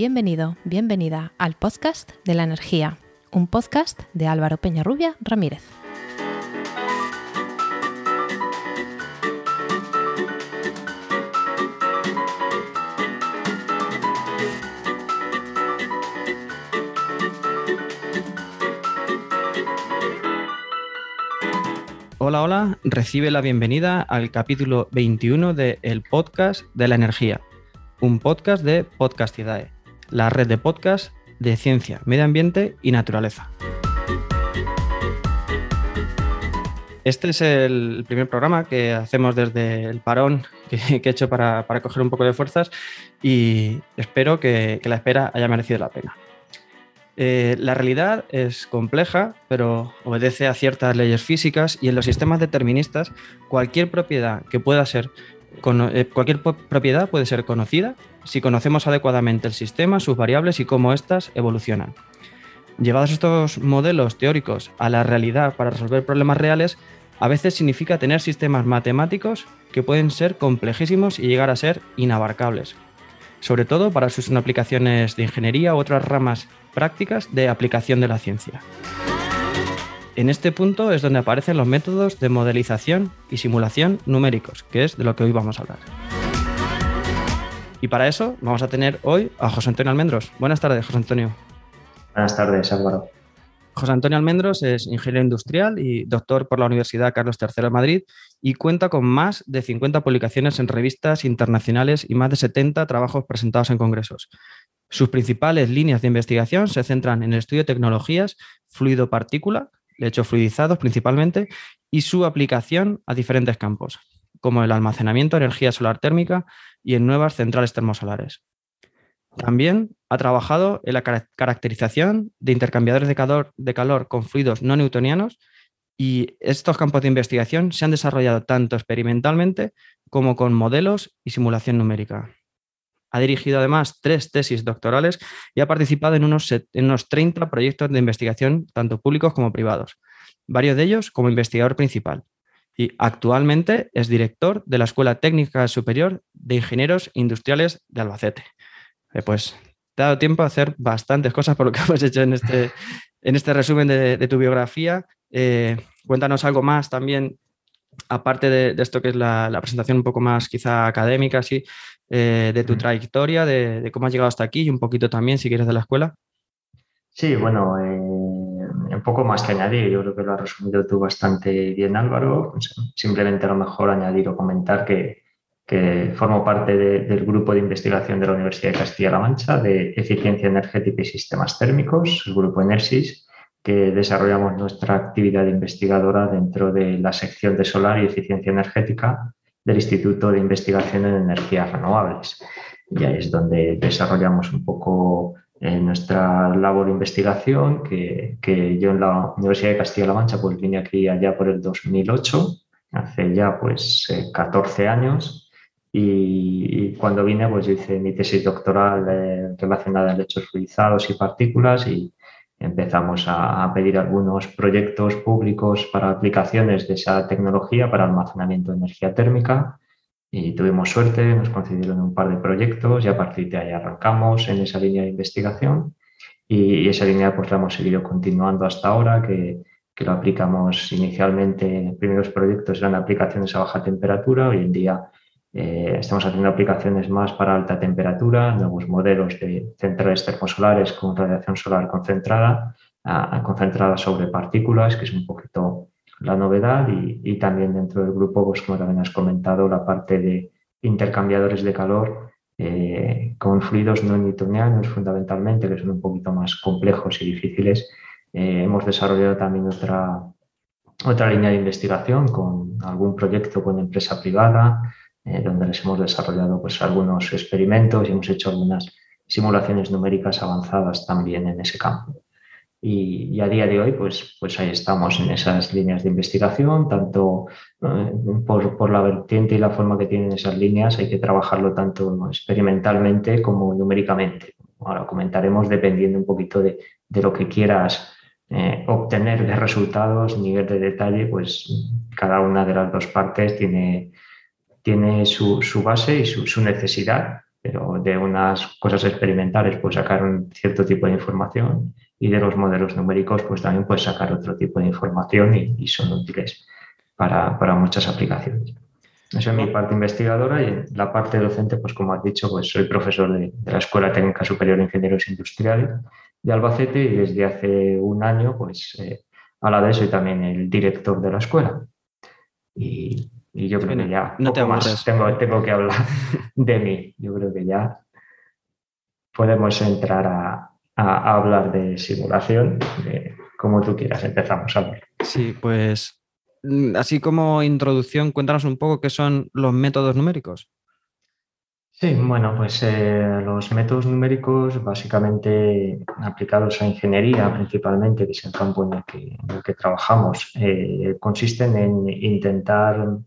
Bienvenido, bienvenida al podcast de la energía, un podcast de Álvaro Peñarrubia Ramírez. Hola, hola, recibe la bienvenida al capítulo 21 de El Podcast de la Energía, un podcast de Podcastidae, la red de podcasts de ciencia, medio ambiente y naturaleza. Este es el primer programa que hacemos desde el parón que, he hecho para, coger un poco de fuerzas y espero que la espera haya merecido la pena. Eh, la realidad es compleja, pero obedece a ciertas leyes físicas y en los sistemas deterministas cualquier propiedad que pueda ser eh, cualquier propiedad puede ser conocida si conocemos adecuadamente el sistema, sus variables y cómo éstas evolucionan. Llevados estos modelos teóricos a la realidad para resolver problemas reales, a veces significa tener sistemas matemáticos que pueden ser complejísimos y llegar a ser inabarcables, sobre todo para sus aplicaciones de ingeniería u otras ramas prácticas de aplicación de la ciencia. En este punto es donde aparecen los métodos de modelización y simulación numéricos, que es de lo que hoy vamos a hablar. Y para eso vamos a tener hoy a José Antonio Almendros. Buenas tardes, José Antonio. Buenas tardes, Álvaro. José Antonio Almendros es ingeniero industrial y doctor por la Universidad Carlos III de Madrid y cuenta con más de 50 publicaciones en revistas internacionales y más de 70 trabajos presentados en congresos. Sus principales líneas de investigación se centran en el estudio de tecnologías fluido-partícula, de hecho fluidizados principalmente, y su aplicación a diferentes campos, como el almacenamiento de energía solar térmica y en nuevas centrales termosolares. También ha trabajado en la caracterización de intercambiadores de calor, de calor con fluidos no newtonianos y estos campos de investigación se han desarrollado tanto experimentalmente como con modelos y simulación numérica. Ha dirigido además tres tesis doctorales y ha participado en unos, en unos 30 proyectos de investigación, tanto públicos como privados, varios de ellos como investigador principal. Y actualmente es director de la Escuela Técnica Superior de Ingenieros Industriales de Albacete. Eh, pues te ha dado tiempo a hacer bastantes cosas por lo que hemos hecho en este, en este resumen de, tu biografía. Eh, cuéntanos algo más también aparte de, esto que es la, presentación un poco más quizá académica, sí, eh, de tu trayectoria, de, cómo has llegado hasta aquí y un poquito también, si quieres, de la escuela. Sí, bueno, poco más que añadir, yo creo que lo has resumido tú bastante bien, Álvaro. Simplemente a lo mejor añadir o comentar que, que formo parte del grupo de investigación de la Universidad de Castilla-La Mancha de eficiencia energética y sistemas térmicos, el grupo ENERSIS, que desarrollamos nuestra actividad investigadora dentro de la sección de solar y eficiencia energética del Instituto de Investigación en Energías Renovables. Y ahí es donde desarrollamos un poco eh, nuestra labor de investigación, que, que, yo en la Universidad de Castilla-La Mancha pues vine aquí allá por el 2008, hace ya pues 14 eh, años, y, cuando vine pues hice mi tesis doctoral eh, relacionada a lechos fluidizados y partículas y, empezamos a, pedir algunos proyectos públicos para aplicaciones de esa tecnología para almacenamiento de energía térmica y tuvimos suerte, nos concedieron un par de proyectos y a partir de ahí arrancamos en esa línea de investigación y, esa línea pues la hemos seguido continuando hasta ahora que, que lo aplicamos inicialmente, primeros proyectos eran aplicaciones a baja temperatura, hoy en día eh, estamos haciendo aplicaciones más para alta temperatura, nuevos modelos de centrales termosolares con radiación solar concentrada, concentrada sobre partículas, que es un poquito la novedad, y, también dentro del grupo, pues como también has comentado, la parte de intercambiadores de calor eh, con fluidos no newtonianos fundamentalmente, que son un poquito más complejos y difíciles. Eh, hemos desarrollado también otra, otra línea de investigación con algún proyecto con empresa privada, eh, donde les hemos desarrollado pues, algunos experimentos y hemos hecho algunas simulaciones numéricas avanzadas también en ese campo. Y, a día de hoy, pues, pues ahí estamos en esas líneas de investigación, tanto eh, por, por, la vertiente y la forma que tienen esas líneas, hay que trabajarlo tanto experimentalmente como numéricamente. Ahora comentaremos dependiendo un poquito de, de lo que quieras eh, obtener de resultados, nivel de detalle, pues cada una de las dos partes tiene tiene su, base y su, necesidad pero de unas cosas experimentales puedes sacar un cierto tipo de información y de los modelos numéricos pues también puedes sacar otro tipo de información y, son útiles para, para, muchas aplicaciones. Esa es mi parte investigadora y en la parte docente, pues como has dicho, pues soy profesor de, la Escuela Técnica Superior de Ingenieros Industriales de Albacete y desde hace un año, pues eh, a la vez soy también el director de la escuela. Y, yo creo que ya no te más tengo, tengo que hablar de mí. Yo creo que ya podemos entrar a, hablar de simulación, como tú quieras. Empezamos a ver. Sí, pues mm, así como introducción, cuéntanos un poco qué son los métodos numéricos. Sí, bueno, pues eh, los métodos numéricos básicamente aplicados a ingeniería principalmente, que es el campo en el que, trabajamos, eh, consisten en intentar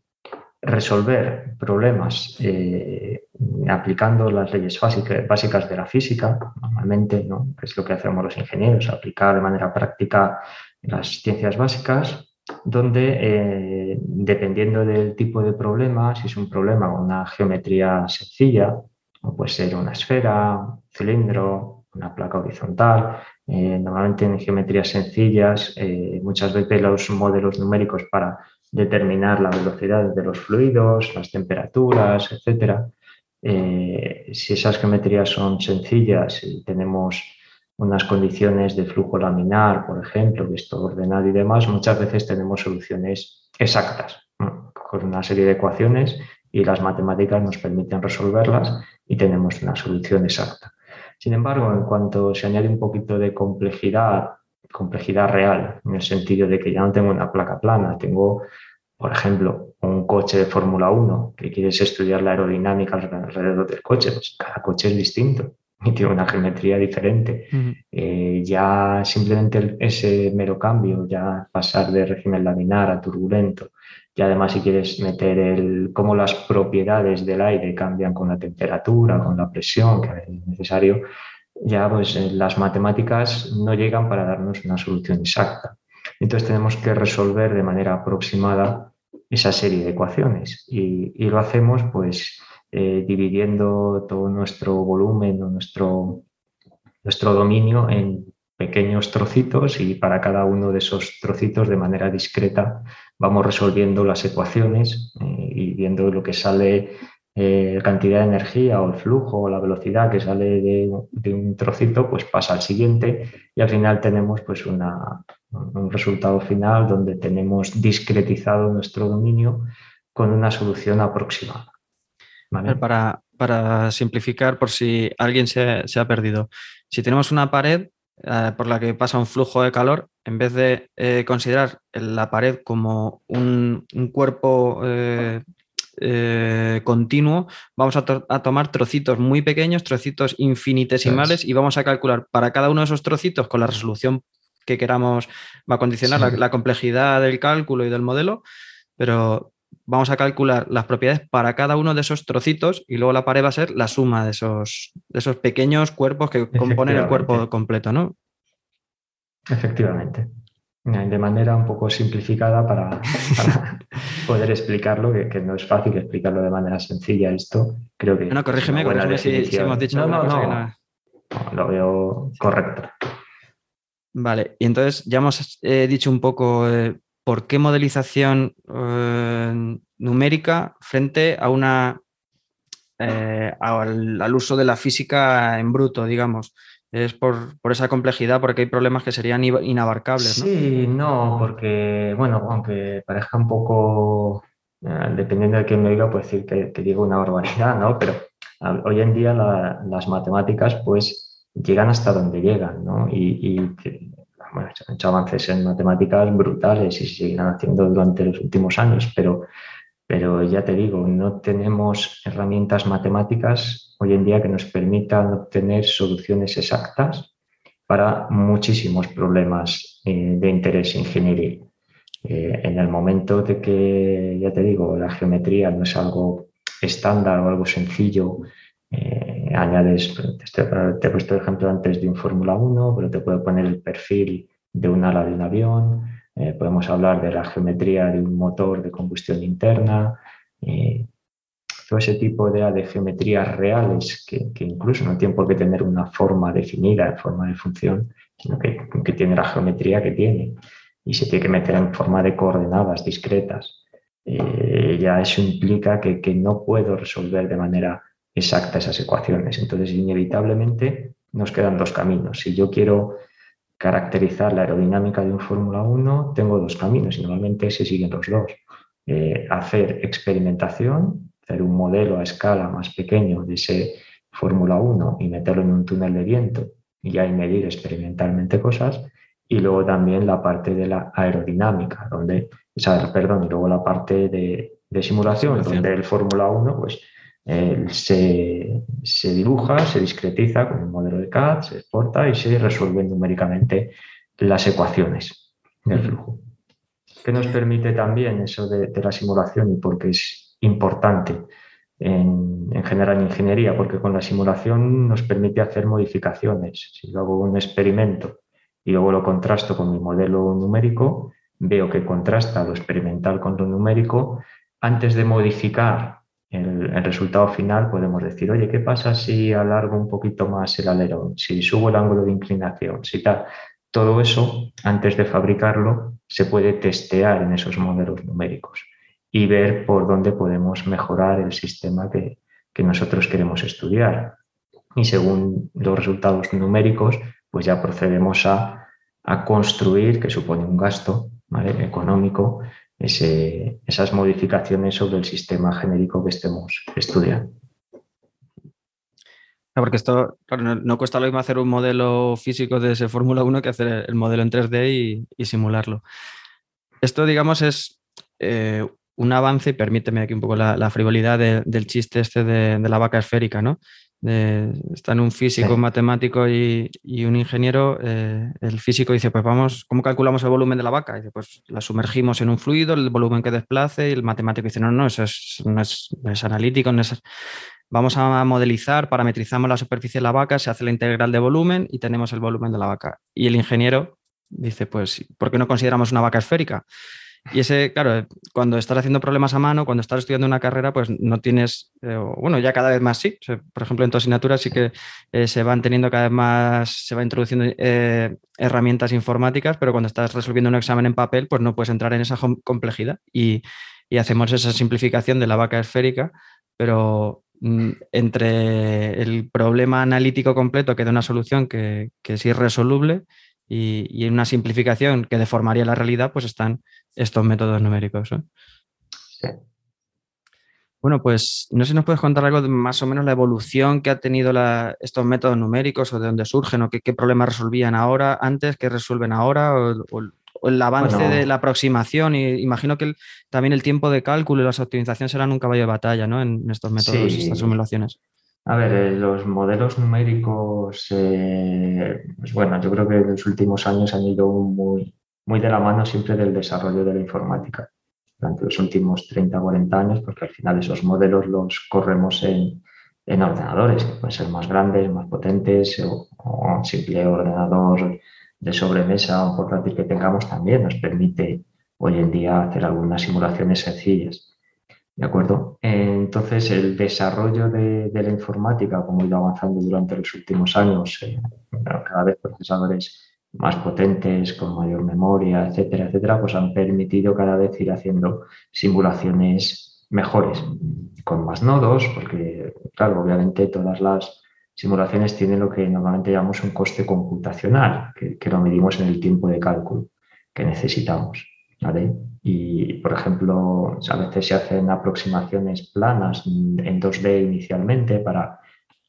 resolver problemas eh, aplicando las leyes básicas de la física, normalmente, ¿no? que es lo que hacemos los ingenieros, aplicar de manera práctica las ciencias básicas donde eh, dependiendo del tipo de problema, si es un problema con una geometría sencilla, puede ser una esfera, un cilindro, una placa horizontal, eh, normalmente en geometrías sencillas, eh, muchas veces los modelos numéricos para determinar la velocidad de los fluidos, las temperaturas, etc. si esas geometrías son sencillas y tenemos unas condiciones de flujo laminar, por ejemplo, que es todo ordenado y demás, muchas veces tenemos soluciones exactas con una serie de ecuaciones y las matemáticas nos permiten resolverlas y tenemos una solución exacta. Sin embargo, en cuanto se añade un poquito de complejidad, complejidad real, en el sentido de que ya no tengo una placa plana, tengo, por ejemplo, un coche de Fórmula 1 que quieres estudiar la aerodinámica alrededor del coche, pues cada coche es distinto y tiene una geometría diferente. Eh, ya simplemente ese mero cambio, ya pasar de régimen laminar a turbulento, y además si quieres meter el cómo las propiedades del aire cambian con la temperatura, con la presión que es necesario, ya pues eh, las matemáticas no llegan para darnos una solución exacta. Entonces tenemos que resolver de manera aproximada esa serie de ecuaciones y, lo hacemos pues eh, dividiendo todo nuestro volumen o nuestro, nuestro dominio en pequeños trocitos y para cada uno de esos trocitos de manera discreta vamos resolviendo las ecuaciones eh, y viendo lo que sale, eh, cantidad de energía o el flujo o la velocidad que sale de, un trocito, pues pasa al siguiente y al final tenemos pues una, un resultado final donde tenemos discretizado nuestro dominio con una solución aproximada. Para, simplificar, por si alguien se, ha perdido, si tenemos una pared eh, por la que pasa un flujo de calor, en vez de eh, considerar la pared como un, cuerpo eh, continuo, vamos a, tomar trocitos muy pequeños, trocitos infinitesimales, y vamos a calcular para cada uno de esos trocitos con la resolución que queramos, va a condicionar la complejidad del cálculo y del modelo, pero vamos a calcular las propiedades para cada uno de esos trocitos y luego la pared va a ser la suma de esos, de esos pequeños cuerpos que componen el cuerpo completo, ¿no? Efectivamente. De manera un poco simplificada para, poder explicarlo, que, no es fácil explicarlo de manera sencilla esto. Creo que. No, corrígeme, corrígeme si, hemos dicho no, no, no. Lo veo correcto. Vale, y entonces ya hemos eh, dicho un poco eh, por qué modelización eh, numérica frente a una eh, al, uso de la física en bruto, digamos. Es por, esa complejidad, porque hay problemas que serían inabarcables. ¿no? Sí, no, porque, bueno, aunque parezca un poco, eh, dependiendo de quién me diga, puede decir que, digo una barbaridad, ¿no? Pero hoy en día las matemáticas, pues, llegan hasta donde llegan, ¿no? Y, y bueno, se han hecho avances en matemáticas brutales y se siguen haciendo durante los últimos años, pero, pero ya te digo, no tenemos herramientas matemáticas hoy en día que nos permitan obtener soluciones exactas para muchísimos problemas eh, de interés ingenieril. Eh, en el momento de que, ya te digo, la geometría no es algo estándar o algo sencillo, eh, añades, te, he puesto el ejemplo antes de un Fórmula 1, pero te puedo poner el perfil de un ala de un avión, eh, podemos hablar de la geometría de un motor de combustión interna. Eh, todo ese tipo de, de geometrías reales que, incluso no tienen por qué tener una forma definida, forma de función, sino que, que tiene la geometría que tiene y se tiene que meter en forma de coordenadas discretas. Eh, ya eso implica que, que, no puedo resolver de manera exacta esas ecuaciones. Entonces, inevitablemente nos quedan dos caminos. Si yo quiero caracterizar la aerodinámica de un Fórmula 1, tengo dos caminos y normalmente se siguen los dos. Eh, hacer experimentación, hacer un modelo a escala más pequeño de ese Fórmula 1 y meterlo en un túnel de viento y ahí medir experimentalmente cosas. Y luego también la parte de la aerodinámica, donde, perdón, y luego la parte de, simulación, donde el Fórmula 1 pues, eh, se, se, dibuja, se discretiza con un modelo de CAD, se exporta y se resuelven numéricamente las ecuaciones del flujo que nos permite también eso de, la simulación y porque es importante en, general en ingeniería, porque con la simulación nos permite hacer modificaciones. Si yo hago un experimento y luego lo contrasto con mi modelo numérico, veo que contrasta lo experimental con lo numérico. Antes de modificar el, resultado final, podemos decir, oye, ¿qué pasa si alargo un poquito más el alerón? Si subo el ángulo de inclinación, si tal. Todo eso, antes de fabricarlo, se puede testear en esos modelos numéricos y ver por dónde podemos mejorar el sistema que, nosotros queremos estudiar. Y según los resultados numéricos, pues ya procedemos a, construir, que supone un gasto económico, esas modificaciones sobre el sistema genérico que estemos estudiando. Porque esto, no, cuesta lo mismo hacer un modelo físico de ese Fórmula 1 que hacer el modelo en 3D y, simularlo. Esto, digamos, es eh, un avance, y permíteme aquí un poco la, frivolidad del chiste este de, la vaca esférica, ¿no? Están un físico, un matemático y, un ingeniero. Eh, el físico dice, pues vamos, ¿cómo calculamos el volumen de la vaca? dice, pues la sumergimos en un fluido, el volumen que desplace, y el matemático dice, no, no, eso no, es, no es analítico, no es Vamos a modelizar, parametrizamos la superficie de la vaca, se hace la integral de volumen y tenemos el volumen de la vaca. Y el ingeniero dice, pues, ¿por qué no consideramos una vaca esférica? Y ese, claro, cuando estás haciendo problemas a mano, cuando estás estudiando una carrera, pues no tienes, eh, bueno, ya cada vez más sí. por ejemplo, en tu asignatura sí que eh, se van teniendo cada vez más, se va introduciendo eh, herramientas informáticas, pero cuando estás resolviendo un examen en papel, pues no puedes entrar en esa complejidad. Y, hacemos esa simplificación de la vaca esférica, pero Mm, entre el problema analítico completo que da una solución que, es irresoluble y, en una simplificación que deformaría la realidad, pues están estos métodos numéricos. Bueno, pues no sé si nos puedes contar algo de más o menos la evolución que ha tenido estos métodos numéricos o de dónde surgen o qué, problemas resolvían ahora, antes, qué resuelven ahora o, el avance de la aproximación. Y imagino que también el tiempo de cálculo y las optimizaciones serán un caballo de batalla ¿no? en estos métodos, estas simulaciones. A ver, eh, los modelos numéricos, eh, pues bueno, yo creo que en los últimos años han ido muy, muy de la mano siempre del desarrollo de la informática durante los últimos 30 o 40 años, porque al final esos modelos los corremos en, en ordenadores, que pueden ser más grandes, más potentes, o, un simple ordenador de sobremesa o portátil que tengamos también nos permite hoy en día hacer algunas simulaciones sencillas. ¿De acuerdo? Entonces, el desarrollo de, la informática, como ha ido avanzando durante los últimos años, eh, cada vez procesadores más potentes, con mayor memoria, etcétera, etcétera, pues han permitido cada vez ir haciendo simulaciones mejores, con más nodos, porque, claro, obviamente todas las simulaciones tienen lo que normalmente llamamos un coste computacional, que, lo medimos en el tiempo de cálculo que necesitamos. Y, por ejemplo, a veces se hacen aproximaciones planas en 2D inicialmente para,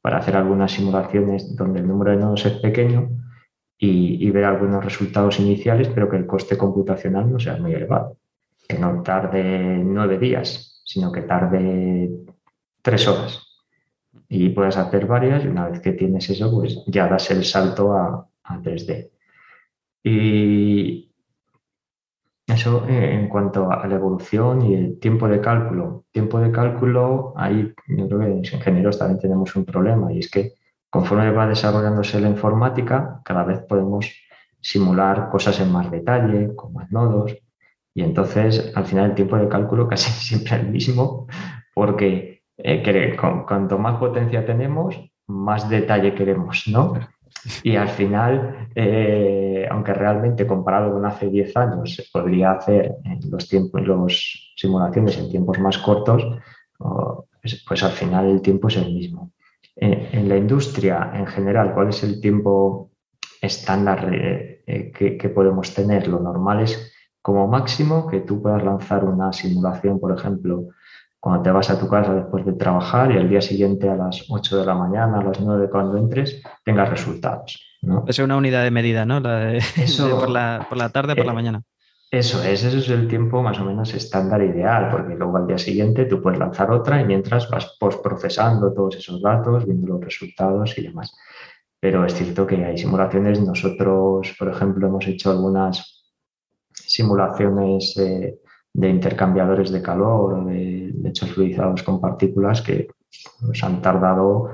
para hacer algunas simulaciones donde el número de nodos es pequeño y, y, ver algunos resultados iniciales, pero que el coste computacional no sea muy elevado. Que no tarde nueve días, sino que tarde tres horas y puedes hacer varias y una vez que tienes eso, pues ya das el salto a, 3D. Y eso eh, en cuanto a la evolución y el tiempo de cálculo. Tiempo de cálculo, ahí yo creo que los ingenieros también tenemos un problema y es que conforme va desarrollándose la informática, cada vez podemos simular cosas en más detalle, con más nodos, y entonces al final el tiempo de cálculo casi siempre es el mismo, porque eh, que cuanto más potencia tenemos, más detalle queremos, ¿no? Y al final, eh, aunque realmente comparado con hace 10 años se podría hacer en los tiempos, los simulaciones en tiempos más cortos, pues, pues, al final el tiempo es el mismo. En, la industria en general, ¿cuál es el tiempo estándar eh, eh, que, podemos tener? Lo normal es como máximo que tú puedas lanzar una simulación, por ejemplo, cuando te vas a tu casa después de trabajar y el día siguiente a las 8 de la mañana, a las 9 cuando entres, tengas resultados. ¿no? Es una unidad de medida, ¿no? La de, por, la, por, la, tarde, por la eh, mañana. Eso es, eso es el tiempo más o menos estándar ideal, porque luego al día siguiente tú puedes lanzar otra y mientras vas postprocesando todos esos datos, viendo los resultados y demás. Pero es cierto que hay simulaciones, nosotros, por ejemplo, hemos hecho algunas simulaciones de intercambiadores de calor o de hechos fluidizados con partículas que nos han tardado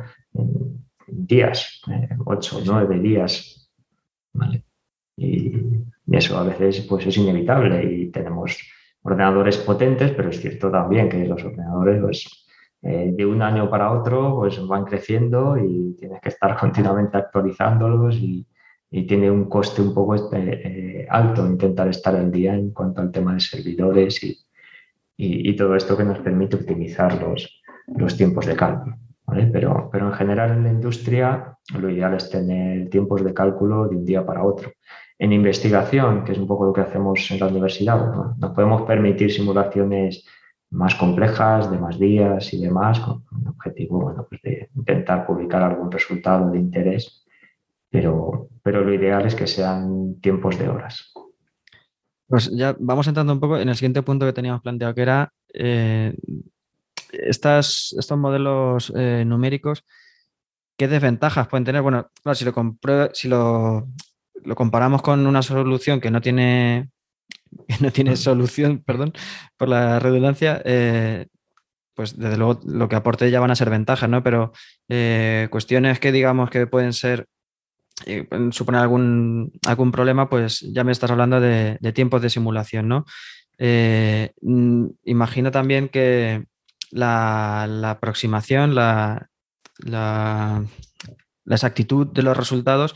días, eh, ocho nueve días. Y, eso a veces pues, es inevitable y tenemos ordenadores potentes, pero es cierto también que los ordenadores pues, eh, de un año para otro pues, van creciendo y tienes que estar continuamente actualizándolos y, tiene un coste un poco eh, alto intentar estar al día en cuanto al tema de servidores y, y, todo esto que nos permite optimizar los, los tiempos de cálculo. Pero, pero en general en la industria lo ideal es tener tiempos de cálculo de un día para otro. En investigación, que es un poco lo que hacemos en la universidad, nos podemos permitir simulaciones más complejas, de más días y demás, con un objetivo bueno, pues de intentar publicar algún resultado de interés, pero, pero lo ideal es que sean tiempos de horas. Pues ya vamos entrando un poco en el siguiente punto que teníamos planteado, que era eh, estas, estos modelos eh, numéricos, ¿qué desventajas pueden tener? Bueno, si, lo, si lo, comparamos con una solución que no tiene, no tiene solución, perdón, por la redundancia, eh, pues desde luego lo que aporte ya van a ser ventajas, ¿no? Pero cuestiones que digamos que pueden ser suponer algún, algún problema, pues ya me estás hablando de, tiempos de simulación, ¿no? Eh, mm, imagino también que la, aproximación, la, la, exactitud de los resultados,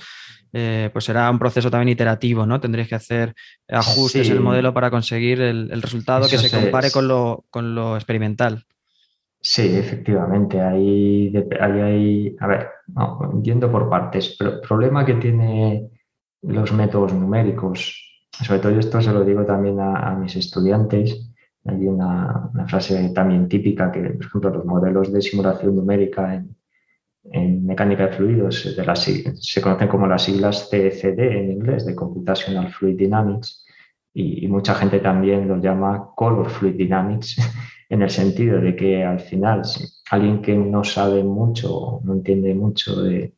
eh, pues será un proceso también iterativo, ¿no? Tendréis que hacer ajustes en el modelo para conseguir el, resultado que se compare con lo, con lo experimental. Sí, efectivamente. Ahí, hay, a ver, no, yendo por partes. Pero el problema que tiene los métodos numéricos, sobre todo esto se lo digo también a, mis estudiantes, hay una, frase también típica que, por ejemplo, los modelos de simulación numérica en, mecánica de fluidos de se conocen como las siglas CFD en inglés, de Computational Fluid Dynamics, y, y mucha gente también los llama Color Fluid Dynamics en el sentido de que al final alguien que no sabe mucho, no entiende mucho de,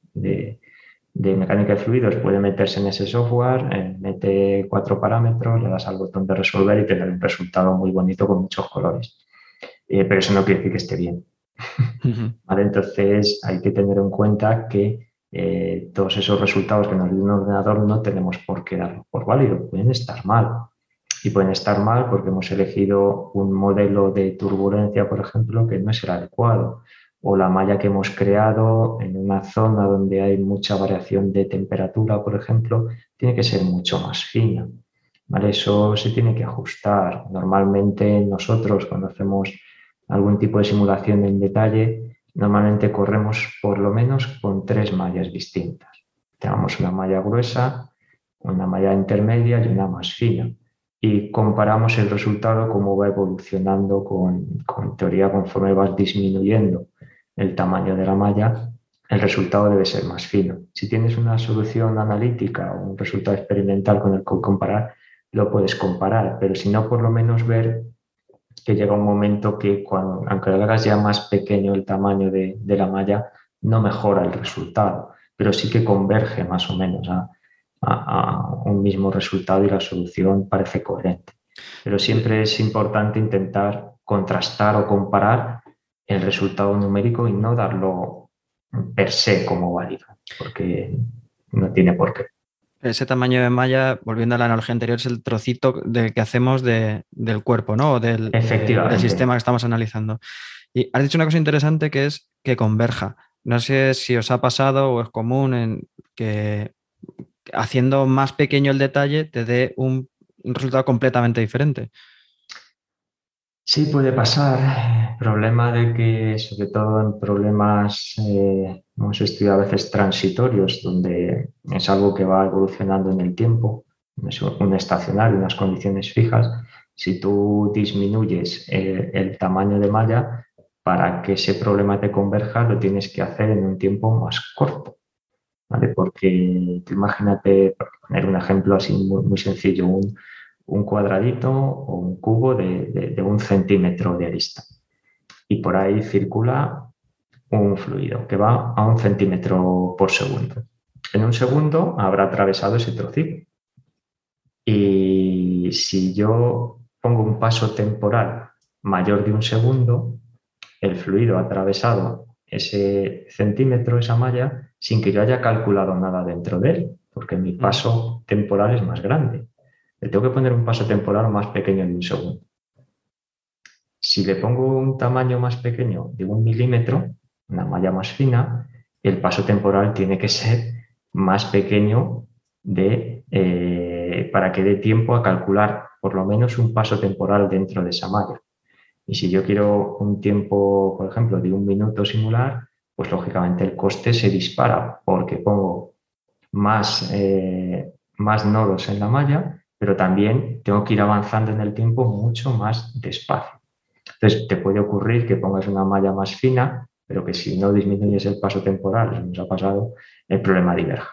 mecánica de fluidos puede meterse en ese software, eh, mete cuatro parámetros, le das al botón de resolver y tener un resultado muy bonito con muchos colores. Eh, pero eso no quiere decir que esté bien. Entonces hay que tener en cuenta que eh, todos esos resultados que nos dio un ordenador no tenemos por qué darlos por válido, pueden estar mal y pueden estar mal porque hemos elegido un modelo de turbulencia, por ejemplo, que no es el adecuado, o la malla que hemos creado en una zona donde hay mucha variación de temperatura, por ejemplo, tiene que ser mucho más fina. ¿vale? Eso se tiene que ajustar. Normalmente nosotros cuando hacemos algún tipo de simulación en detalle, normalmente corremos por lo menos con tres mallas distintas. Tenemos una malla gruesa, una malla intermedia y una más fina y comparamos el resultado, cómo va evolucionando con, teoría conforme vas disminuyendo el tamaño de la malla, el resultado debe ser más fino. Si tienes una solución analítica o un resultado experimental con el que comparar, lo puedes comparar, pero si no, por lo menos ver que llega un momento que cuando, aunque lo hagas ya más pequeño el tamaño de, de la malla, no mejora el resultado, pero sí que converge más o menos a, a, un mismo resultado y la solución parece coherente. Pero siempre es importante intentar contrastar o comparar el resultado numérico y no darlo per se como válido, porque no tiene por qué. Ese tamaño de malla, volviendo a la analogía anterior, es el trocito de, que hacemos del cuerpo, ¿no? O del, del sistema que estamos analizando. Y has dicho una cosa interesante que es que converja. No sé si os ha pasado o es común en que haciendo más pequeño el detalle te dé un, resultado completamente diferente. Sí, puede pasar. Problema de que, sobre todo en problemas, eh, hemos estudiado a veces transitorios, donde es algo que va evolucionando en el tiempo, es un estacionario, unas condiciones fijas. Si tú disminuyes el, el tamaño de malla, para que ese problema te converja, lo tienes que hacer en un tiempo más corto. Porque imagínate, por poner un ejemplo así muy, sencillo, un, cuadradito o un cubo de, un centímetro de arista. Y por ahí circula un fluido que va a un centímetro por segundo. En un segundo habrá atravesado ese trocito. Y si yo pongo un paso temporal mayor de un segundo, el fluido ha atravesado ese centímetro, esa malla, sin que yo haya calculado nada dentro de él, porque mi mm. paso temporal es más grande. Le tengo que poner un paso temporal más pequeño de un segundo. Si le pongo un tamaño más pequeño de un milímetro, una malla más fina, el paso temporal tiene que ser más pequeño de, eh, para que dé tiempo a calcular por lo menos un paso temporal dentro de esa malla. Y si yo quiero un tiempo, por ejemplo, de un minuto singular, pues lógicamente el coste se dispara porque pongo más, eh, más nodos en la malla, pero también tengo que ir avanzando en el tiempo mucho más despacio. Entonces, te puede ocurrir que pongas una malla más fina, pero que si no disminuyes el paso temporal, eso nos ha pasado, el problema diverja.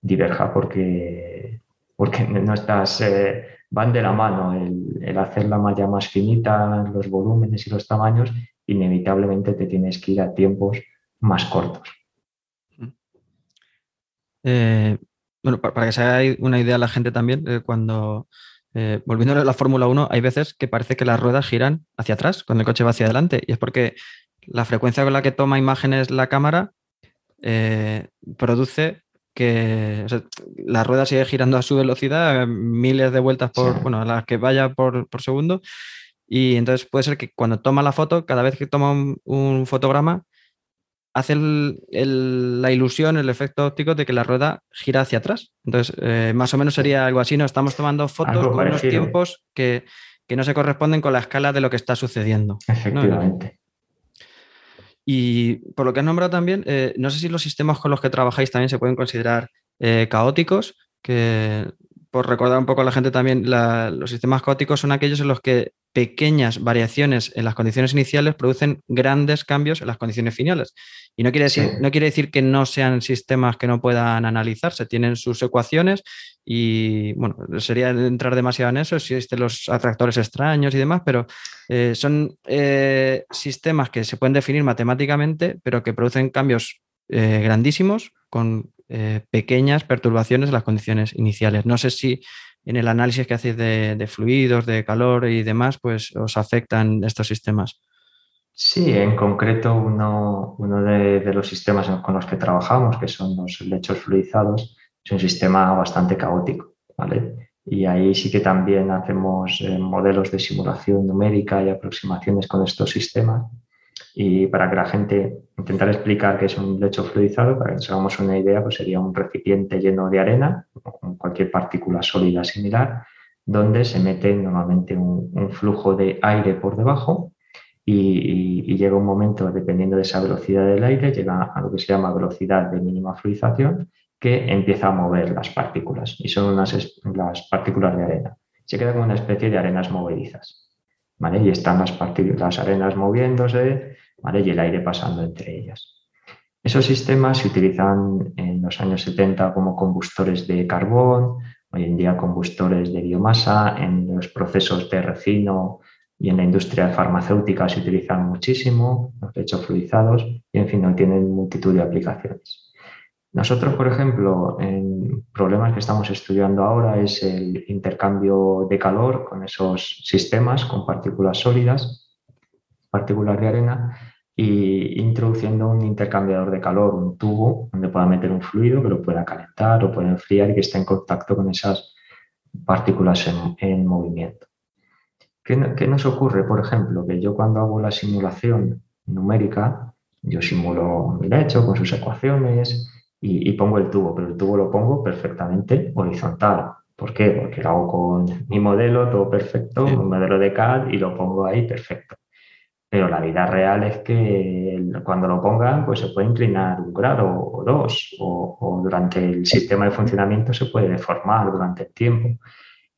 Diverja porque, porque no. Eh, van de la mano. El, hacer la malla más finita, los volúmenes y los tamaños, inevitablemente te tienes que ir a tiempos más cortos. Eh, bueno, para, que se haga una idea la gente también, eh, cuando eh, volviendo a la Fórmula 1, hay veces que parece que las ruedas giran hacia atrás cuando el coche va hacia adelante. Y es porque la frecuencia con la que toma imágenes la cámara produce que la rueda sigue girando a su velocidad, miles de vueltas por, bueno, a las que vaya por, segundo. Y entonces puede ser que cuando toma la foto, cada vez que toma un, fotograma, hace la ilusión, el efecto óptico de que la rueda gira hacia atrás. Entonces, eh, más o menos sería algo así, ¿no? Estamos tomando fotos con unos tiempos que, no se corresponden con la escala de lo que está sucediendo. Efectivamente. Y por lo que has nombrado también, eh, no sé si los sistemas con los que trabajáis también se pueden considerar eh, caóticos, que por recordar un poco a la gente también, los sistemas caóticos son aquellos en los que pequeñas variaciones en las condiciones iniciales producen grandes cambios en las condiciones finales. Y no quiere decir, no quiere decir que no sean sistemas que no puedan analizarse, tienen sus ecuaciones y, bueno, sería entrar demasiado en eso, existen los atractores extraños y demás, pero eh, son eh, sistemas que se pueden definir matemáticamente, pero que producen cambios eh, grandísimos con pequeñas perturbaciones en las condiciones iniciales. No sé si en el análisis que hacéis de, fluidos, de calor y demás, pues os afectan estos sistemas. Sí, en concreto uno, de, los sistemas con los que trabajamos, que son los lechos fluidizados, es un sistema bastante caótico, ¿vale? Y ahí sí que también hacemos eh, modelos de simulación numérica y aproximaciones con estos sistemas y para que la gente intentar explicar qué es un lecho fluidizado, para que nos hagamos una idea, pues sería un recipiente lleno de arena o con cualquier partícula sólida similar, donde se mete normalmente un, flujo de aire por debajo y, llega un momento, dependiendo de esa velocidad del aire, llega a lo que se llama velocidad de mínima fluidización, que empieza a mover las partículas y son unas, las partículas de arena. Se queda como una especie de arenas movedizas. Y están las, las arenas moviéndose, Y el aire pasando entre ellas. Esos sistemas se utilizan en los años 70 como combustores de carbón, hoy en día combustores de biomasa, en los procesos de refino y en la industria farmacéutica se utilizan muchísimo, los hechos fluidizados, y en fin, tienen multitud de aplicaciones. Nosotros, por ejemplo, en problemas que estamos estudiando ahora es el intercambio de calor con esos sistemas, con partículas sólidas, partículas de arena, y introduciendo un intercambiador de calor, un tubo donde pueda meter un fluido que lo pueda calentar o pueda enfriar y que esté en contacto con esas partículas en, movimiento. ¿Qué, nos ocurre? Por ejemplo, que yo cuando hago la simulación numérica, yo simulo mi lecho con sus ecuaciones y, pongo el tubo, pero el tubo lo pongo perfectamente horizontal. ¿Por qué? Porque lo hago con mi modelo, todo perfecto, un modelo de CAD y lo pongo ahí perfecto. Pero la vida real es que cuando lo pongan, pues se puede inclinar un grado o dos, o, durante el sistema de funcionamiento se puede deformar durante el tiempo.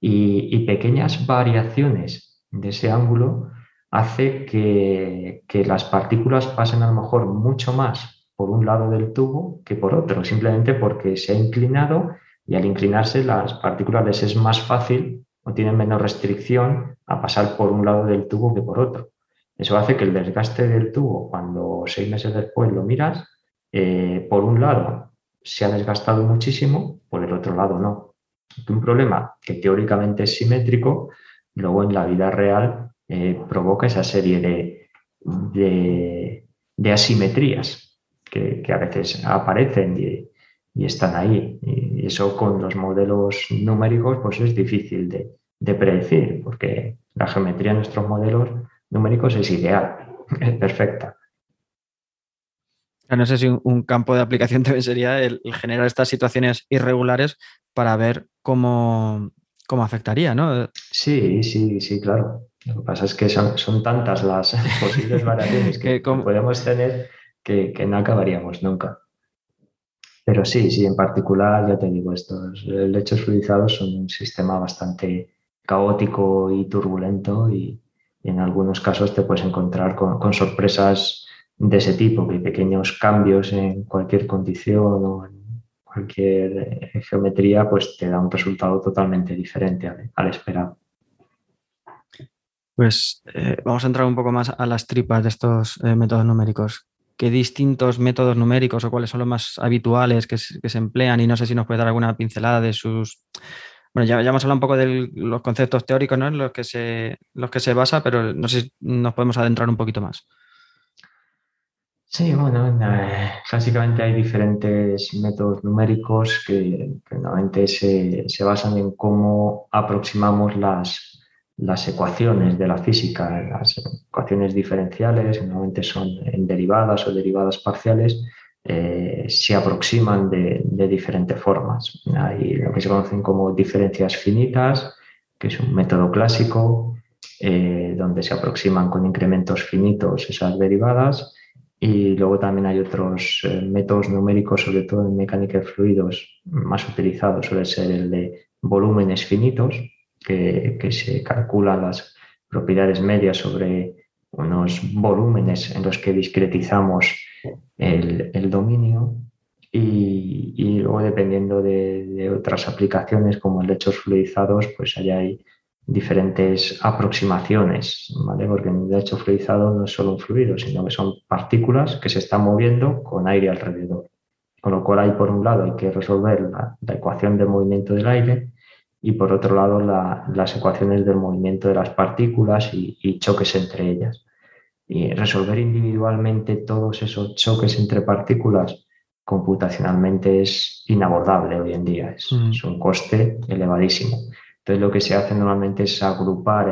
Y, pequeñas variaciones de ese ángulo hace que, que, las partículas pasen a lo mejor mucho más por un lado del tubo que por otro, simplemente porque se ha inclinado y al inclinarse las partículas les es más fácil o tienen menos restricción a pasar por un lado del tubo que por otro. Eso hace que el desgaste del tubo, cuando seis meses después lo miras, eh, por un lado se ha desgastado muchísimo, por el otro lado no. Un problema que teóricamente es simétrico, luego en la vida real eh, provoca esa serie de, de, asimetrías que, a veces aparecen y, están ahí. Y eso con los modelos numéricos pues es difícil de, de predecir, porque la geometría de nuestros modelos numéricos es ideal, es perfecta. No sé si un campo de aplicación también sería el, generar estas situaciones irregulares para ver cómo, cómo afectaría, ¿no? Sí, sí, sí, claro. Lo que pasa es que son, son tantas las posibles variaciones que, podemos tener que, que, no acabaríamos nunca. Pero sí, sí, en particular, ya te digo, estos lechos fluidizados son un sistema bastante caótico y turbulento y, en algunos casos te puedes encontrar con, sorpresas de ese tipo, que pequeños cambios en cualquier condición o en cualquier eh, geometría, pues te da un resultado totalmente diferente al, esperado. Pues eh, vamos a entrar un poco más a las tripas de estos eh, métodos numéricos. ¿Qué distintos métodos numéricos o cuáles son los más habituales que se emplean? Y no sé si nos puede dar alguna pincelada de sus bueno, ya, hemos hablado un poco de los conceptos teóricos ¿no? en los que, se, los que se basa, pero no sé si nos podemos adentrar un poquito más. Sí, bueno, eh, básicamente hay diferentes métodos numéricos que, normalmente se, se, basan en cómo aproximamos las, las ecuaciones de la física. Las ecuaciones diferenciales normalmente son en derivadas o derivadas parciales eh, se aproximan de, diferentes formas. Hay lo que se conocen como diferencias finitas, que es un método clásico, eh, donde se aproximan con incrementos finitos esas derivadas. Y luego también hay otros eh, métodos numéricos, sobre todo en mecánica de fluidos, más utilizados, suele ser el de volúmenes finitos, que, que se calculan las propiedades medias sobre unos volúmenes en los que discretizamos el, dominio y, luego dependiendo de, otras aplicaciones como lechos fluidizados, pues allá hay diferentes aproximaciones, ¿vale? Porque un lecho fluidizado no es solo un fluido, sino que son partículas que se están moviendo con aire alrededor. Con lo cual ahí por un lado hay que resolver la, ecuación del movimiento del aire y por otro lado las ecuaciones del movimiento de las partículas y choques entre ellas. Y resolver individualmente todos esos choques entre partículas computacionalmente es inabordable hoy en día, es, mm. un coste elevadísimo. Entonces lo que se hace normalmente es agrupar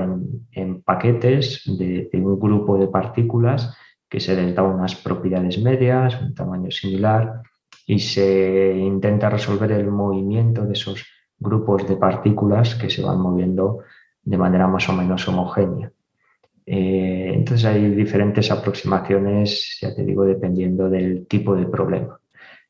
en, paquetes de, un grupo de partículas que se les da unas propiedades medias, un tamaño similar, y se intenta resolver el movimiento de esos grupos de partículas que se van moviendo de manera más o menos homogénea. Eh, entonces hay diferentes aproximaciones, ya te digo, dependiendo del tipo de problema.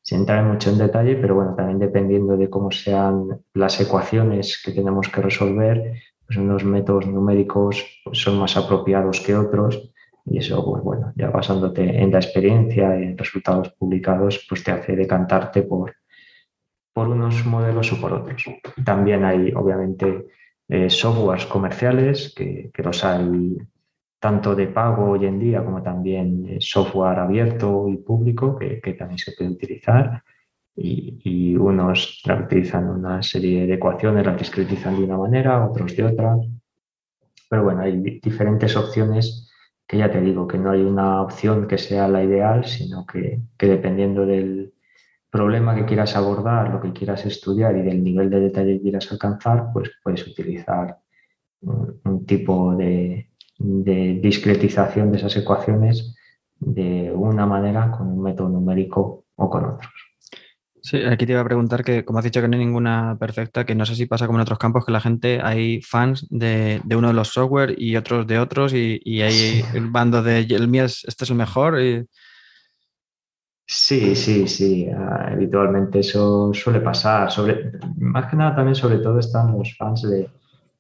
Sin entrar mucho en detalle, pero bueno, también dependiendo de cómo sean las ecuaciones que tenemos que resolver, pues unos métodos numéricos pues, son más apropiados que otros y eso, pues bueno, ya basándote en la experiencia y en resultados publicados, pues te hace decantarte por, por unos modelos o por otros. También hay, obviamente, eh, softwares comerciales que, que los hay tanto de pago hoy en día como también software abierto y público que, también se puede utilizar. Y, unos utilizan una serie de ecuaciones, las discretizan de una manera, otros de otra. Pero bueno, hay diferentes opciones que ya te digo que no hay una opción que sea la ideal, sino que, que dependiendo del problema que quieras abordar, lo que quieras estudiar y del nivel de detalle que quieras alcanzar, pues puedes utilizar un, tipo de, discretización de esas ecuaciones de una manera con un método numérico o con otros. Sí, aquí te iba a preguntar que, como has dicho que no hay ninguna perfecta, que no sé si pasa como en otros campos, que la gente, hay fans de, uno de los software y otros de otros, y, hay el bando de el mío es, este es el mejor. Y... Sí, sí, sí. Ah, habitualmente eso suele pasar. Sobre, más que nada también sobre todo están los fans de,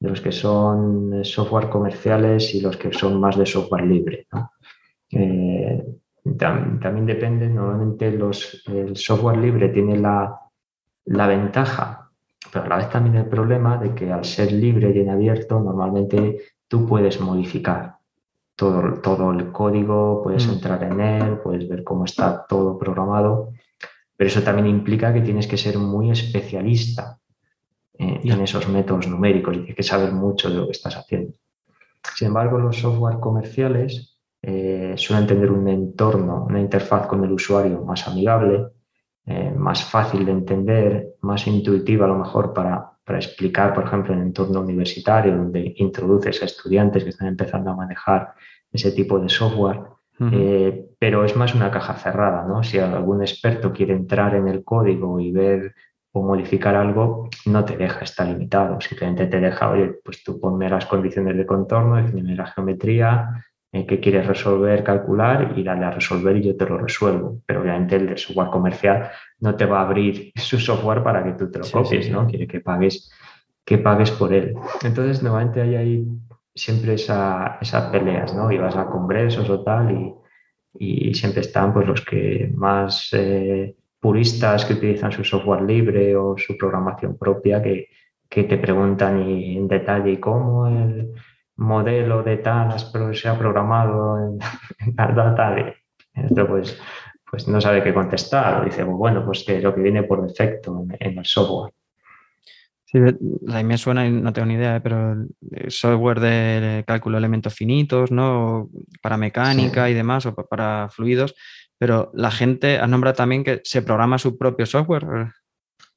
los que son software comerciales y los que son más de software libre. Eh, también, depende, normalmente los, el software libre tiene la, la, ventaja, pero a la vez también el problema de que al ser libre y en abierto, normalmente tú puedes modificar todo, todo el código, puedes mm. entrar en él, puedes ver cómo está todo programado, pero eso también implica que tienes que ser muy especialista en, esos métodos numéricos y tienes que saber mucho de lo que estás haciendo. Sin embargo, los software comerciales eh, suelen tener un entorno, una interfaz con el usuario más amigable, eh, más fácil de entender, más intuitiva a lo mejor para, para explicar, por ejemplo, en el entorno universitario, donde introduces a estudiantes que están empezando a manejar ese tipo de software. Eh, pero es más una caja cerrada, ¿no? Si algún experto quiere entrar en el código y ver o modificar algo, no te deja, está limitado. Simplemente te deja, oye, pues tú ponme las condiciones de contorno, define la geometría, eh, que quieres resolver, calcular y dale a resolver y yo te lo resuelvo. Pero obviamente el de software comercial no te va a abrir su software para que tú te lo copies, ¿no? Quiere que pagues, que pagues por él. Entonces, nuevamente hay ahí siempre esas peleas, ¿no? Y vas a congresos o tal y, siempre están pues los que más eh, puristas que utilizan su software libre o su programación propia que, te preguntan en detalle cómo el modelo de tal se ha programado en, tal data. Esto pues, pues no sabe qué contestar. O dice, pues bueno, pues que lo que viene por defecto en el software. Sí, a mí me suena y no tengo ni idea, ¿eh? pero software de cálculo de elementos finitos, ¿no? Para mecánica y demás, o para fluidos, pero la gente ha nombrado también que se programa su propio software.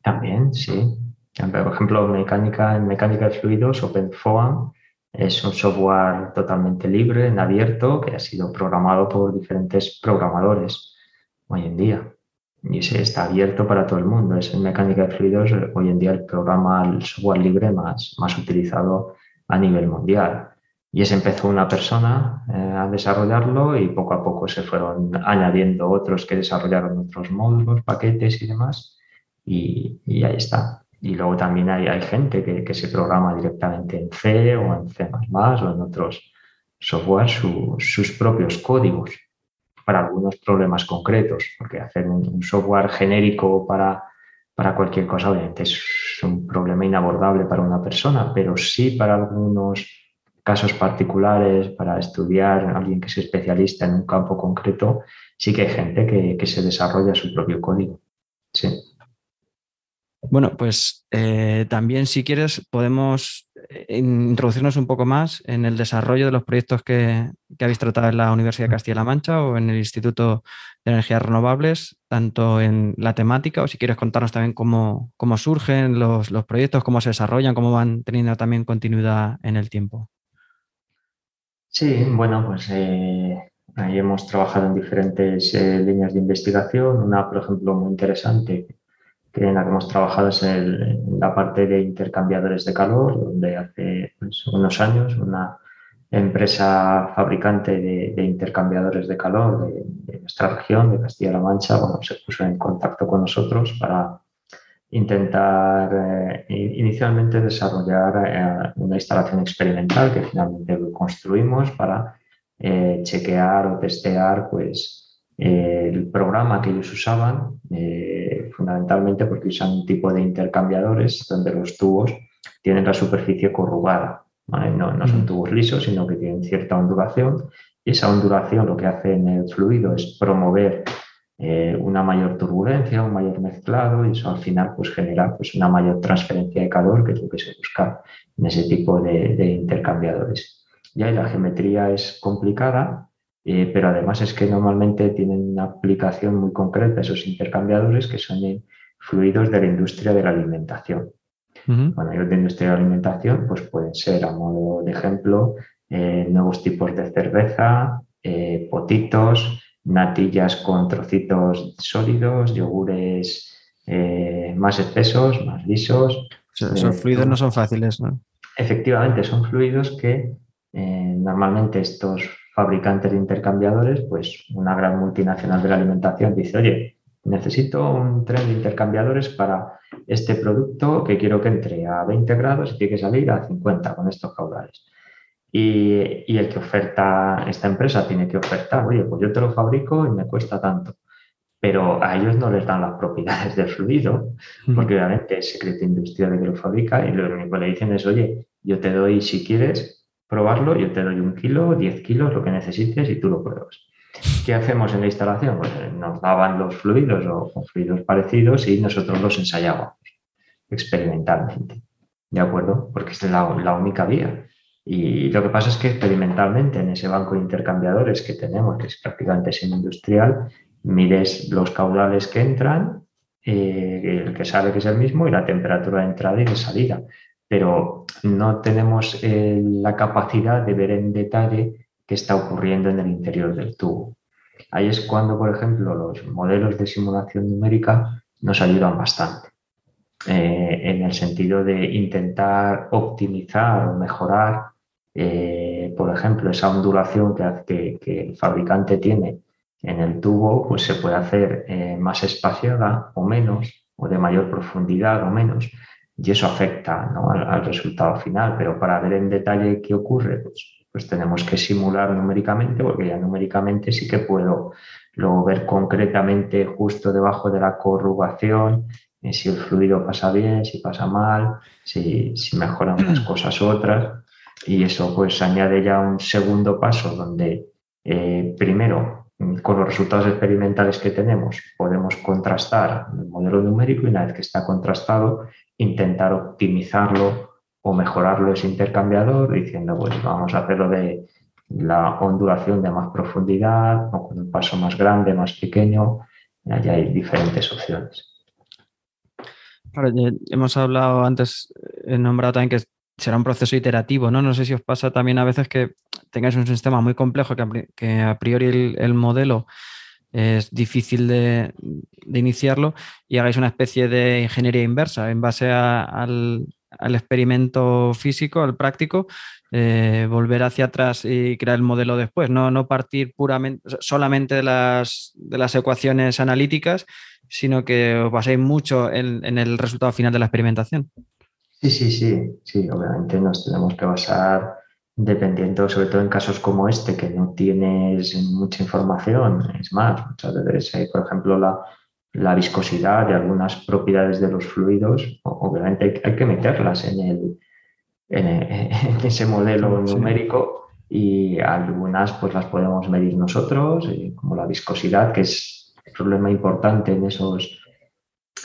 También, sí. Por ejemplo, mecánica, en mecánica de fluidos, OpenFOAM es un software totalmente libre, en abierto, que ha sido programado por diferentes programadores hoy en día y ese está abierto para todo el mundo. Es en mecánica de fluidos hoy en día el programa, el software libre más, más utilizado a nivel mundial. Y ese empezó una persona eh, a desarrollarlo y poco a poco se fueron añadiendo otros que desarrollaron otros módulos, paquetes y demás. Y, y ahí está. Y luego también hay, hay gente que, que, se programa directamente en C o en C o en otros software sus propios códigos para algunos problemas concretos, porque hacer un, software genérico para, para cualquier cosa obviamente es un problema inabordable para una persona, pero sí para algunos casos particulares, para estudiar alguien que es especialista en un campo concreto, sí que hay gente que, que se desarrolla su propio código. Bueno, pues eh, también si quieres podemos eh, introducirnos un poco más en el desarrollo de los proyectos que, habéis tratado en la Universidad de Castilla-La Mancha o en el Instituto de Energías Renovables, tanto en la temática o si quieres contarnos también cómo, surgen los, proyectos, cómo se desarrollan, cómo van teniendo también continuidad en el tiempo. Sí, bueno, pues eh, ahí hemos trabajado en diferentes líneas de investigación. Una, por ejemplo, muy interesante en la que hemos trabajado es en la parte de intercambiadores de calor, donde hace pues, unos años una empresa fabricante de, intercambiadores de calor de, nuestra región, de Castilla-La Mancha, bueno, se puso en contacto con nosotros para intentar eh, inicialmente desarrollar eh, una instalación experimental que finalmente construimos para eh, chequear o testear pues, el programa que ellos usaban fundamentalmente porque usan un tipo de intercambiadores donde los tubos tienen la superficie corrugada. No, son mm. tubos lisos, sino que tienen cierta ondulación y esa ondulación lo que hace en el fluido es promover eh, una mayor turbulencia, un mayor mezclado y eso al final pues, genera pues, una mayor transferencia de calor que es lo que se busca en ese tipo de, de intercambiadores. Y ahí la geometría es complicada, eh, pero además es que normalmente tienen una aplicación muy concreta esos intercambiadores que son fluidos de la industria de la alimentación. Bueno, de industria de alimentación, pues pueden ser, a modo de ejemplo, eh, nuevos tipos de cerveza, eh, potitos, natillas con trocitos sólidos, yogures más espesos, más lisos. esos fluidos no son fáciles, ¿no? Efectivamente, son fluidos que normalmente estos fabricantes de intercambiadores, pues una gran multinacional de la alimentación dice, oye, necesito un tren de intercambiadores para este producto que quiero que entre a 20 grados y tiene que salir a 50 con estos caudales. Y, y, el que oferta esta empresa tiene que ofertar, oye, pues yo te lo fabrico y me cuesta tanto. Pero a ellos no les dan las propiedades del fluido, porque obviamente es secreto industrial de que lo fabrica y lo único que le dicen es, oye, yo te doy, si quieres probarlo, yo te doy un kilo, 10 kilos, lo que necesites y tú lo pruebas. ¿Qué hacemos en la instalación? Pues eh, nos daban los fluidos o, fluidos parecidos y nosotros los ensayábamos experimentalmente. ¿De acuerdo? Porque es la, única vía. Y lo que pasa es que experimentalmente en ese banco de intercambiadores que tenemos, que es prácticamente sin industrial, mides los caudales que entran, eh, el que sale que es el mismo y la temperatura de entrada y de salida. Pero no tenemos eh, la capacidad de ver en detalle qué está ocurriendo en el interior del tubo. Ahí es cuando, por ejemplo, los modelos de simulación numérica nos ayudan bastante. Eh, en el sentido de intentar optimizar o mejorar, eh, por ejemplo, esa ondulación que, que, el fabricante tiene en el tubo, pues se puede hacer más espaciada o menos, o de mayor profundidad o menos, y eso afecta al, al, resultado final. Pero para ver en detalle qué ocurre, pues, pues tenemos que simular numéricamente, porque ya numéricamente sí que puedo luego ver concretamente justo debajo de la corrugación si el fluido pasa bien, si pasa mal, si, si mejoran unas cosas u otras. Y eso pues añade ya un segundo paso donde eh, primero con los resultados experimentales que tenemos podemos contrastar el modelo numérico y una vez que está contrastado intentar optimizarlo o mejorarlo ese intercambiador diciendo pues vamos a hacerlo de la ondulación de más profundidad o con un paso más grande, más pequeño. Allá hay diferentes opciones hemos hablado antes, he nombrado también que será un proceso iterativo, ¿no? No sé si os pasa también a veces que tengáis un sistema muy complejo que, a priori el, modelo es difícil de, iniciarlo y hagáis una especie de ingeniería inversa en base al, experimento físico, al práctico, eh, volver hacia atrás y crear el modelo después, no, no partir puramente, solamente de las, de las ecuaciones analíticas, sino que os baséis mucho en, el resultado final de la experimentación. Sí, sí, sí, sí, obviamente nos tenemos que basar dependiendo, sobre todo en casos como este, que no tienes mucha información. Es más, muchas veces hay, por ejemplo, la, viscosidad de algunas propiedades de los fluidos, obviamente hay, que meterlas en, el, en, ese modelo numérico y algunas pues las podemos medir nosotros, como la viscosidad, que es problema importante en esos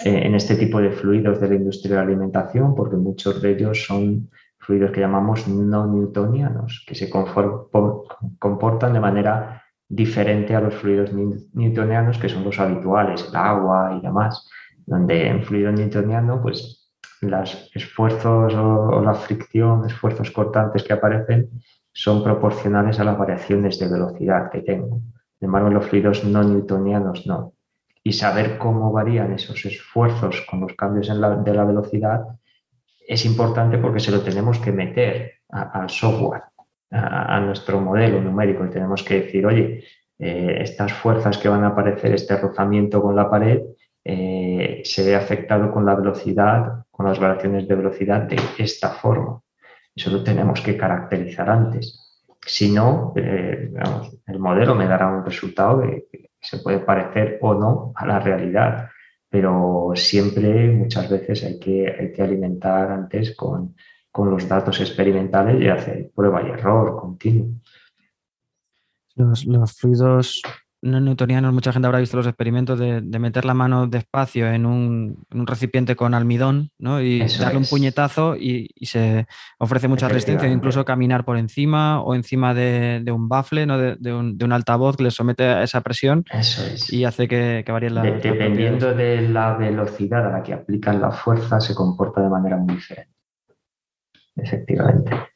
eh, en este tipo de fluidos de la industria de la alimentación, porque muchos de ellos son fluidos que llamamos no newtonianos, que se comportan de manera diferente a los fluidos newtonianos, que son los habituales, el agua y demás, donde en fluido newtoniano, pues los esfuerzos o, la fricción, esfuerzos cortantes que aparecen, son proporcionales a las variaciones de velocidad que tengo. Sin embargo, los fluidos no newtonianos no. Y saber cómo varían esos esfuerzos con los cambios de la velocidad es importante porque se lo tenemos que meter al software, a, nuestro modelo numérico y tenemos que decir, oye, eh, estas fuerzas que van a aparecer, este rozamiento con la pared, eh, se ve afectado con la velocidad, con las variaciones de velocidad de esta forma. Eso lo tenemos que caracterizar antes. Si no, eh, el modelo me dará un resultado que se puede parecer o no a la realidad, pero siempre, muchas veces, hay que, hay que alimentar antes con, los datos experimentales y hacer prueba y error continuo. Los, fluidos no newtonianos, mucha gente habrá visto los experimentos de, meter la mano despacio en un, recipiente con almidón ¿no? y darle un puñetazo y, se ofrece mucha resistencia, incluso caminar por encima o encima de, un bafle, ¿no? de, un, altavoz que le somete a esa presión y hace que, que varíe la... dependiendo de la velocidad a la que aplican la fuerza, se comporta de manera muy diferente. Efectivamente.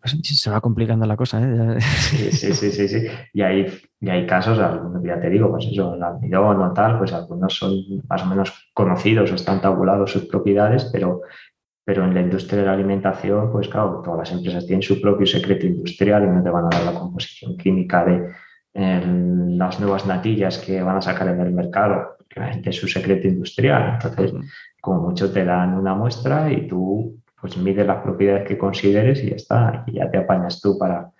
Pues se va complicando la cosa, ¿eh? Sí, sí, sí, sí, Y hay, y hay casos, ya te digo, pues eso, el almidón o tal, pues algunos son más o menos conocidos o están tabulados sus propiedades, pero, pero en la industria de la alimentación, pues claro, todas las empresas tienen su propio secreto industrial y no te van a dar la composición química de las nuevas natillas que van a sacar en el mercado, que es su secreto industrial. Entonces, como mucho te dan una muestra y tú pues mide las propiedades que consideres y ya está, y ya te apañas tú para,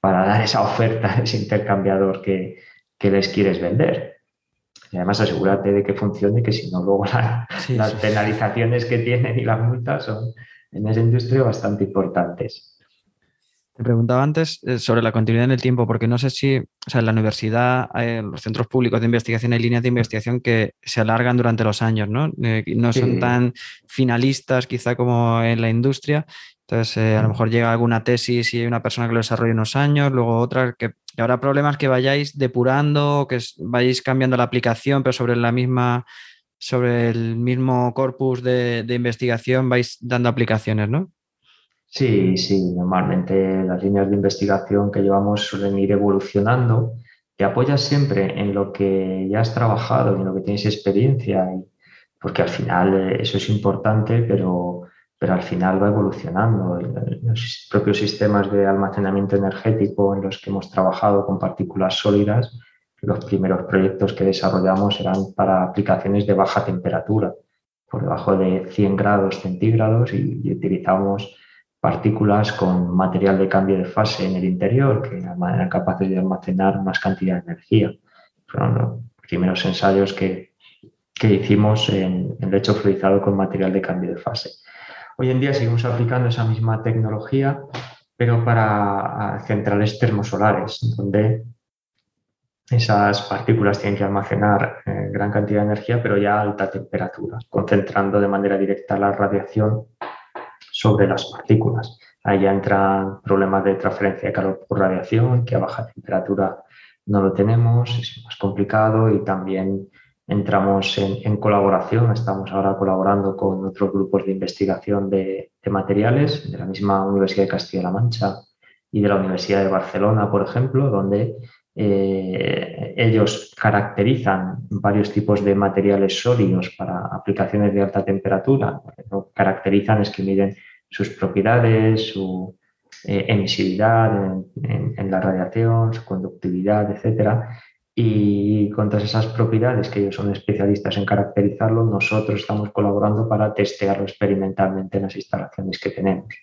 para dar esa oferta, ese intercambiador que, les quieres vender. Y además asegúrate de que funcione, que si no luego las penalizaciones que tienen y las multas son en esa industria bastante importantes. Te preguntaba antes eh, sobre la continuidad en el tiempo, porque no sé si, o sea, en la universidad, en los centros públicos de investigación hay líneas de investigación que se alargan durante los años, ¿no? Eh, no son tan finalistas quizá como en la industria. Entonces, eh, a lo mejor llega alguna tesis y hay una persona que lo desarrolla unos años, luego otra que habrá problemas que vayáis depurando, que vayáis cambiando la aplicación, pero sobre la misma, sobre el mismo corpus de, de investigación vais dando aplicaciones, ¿no? Sí, sí, normalmente las líneas de investigación que llevamos suelen ir evolucionando. Te apoyas siempre en lo que ya has trabajado, en lo que tienes experiencia, porque al final eh, eso es importante, pero, pero al final va evolucionando. Los propios sistemas de almacenamiento energético en los que hemos trabajado con partículas sólidas, los primeros proyectos que desarrollamos eran para aplicaciones de baja temperatura, por debajo de 100 grados centígrados y, y utilizamos partículas con material de cambio de fase en el interior que eran capaces de almacenar más cantidad de energía. Fueron los primeros ensayos que, que hicimos en, el lecho fluidizado con material de cambio de fase. Hoy en día seguimos aplicando esa misma tecnología, pero para centrales termosolares, donde esas partículas tienen que almacenar eh, gran cantidad de energía, pero ya a alta temperatura, concentrando de manera directa la radiación sobre las partículas. Ahí entran problemas de transferencia de calor por radiación, que a baja temperatura no lo tenemos, es más complicado y también entramos en, colaboración, estamos ahora colaborando con otros grupos de investigación de, materiales de la misma Universidad de Castilla-La Mancha y de la Universidad de Barcelona, por ejemplo, donde eh, ellos caracterizan varios tipos de materiales sólidos para aplicaciones de alta temperatura. Lo que caracterizan es que miden sus propiedades, su eh, emisividad en, la radiación, su conductividad, etc. Y con todas esas propiedades que ellos son especialistas en caracterizarlo, nosotros estamos colaborando para testearlo experimentalmente en las instalaciones que tenemos.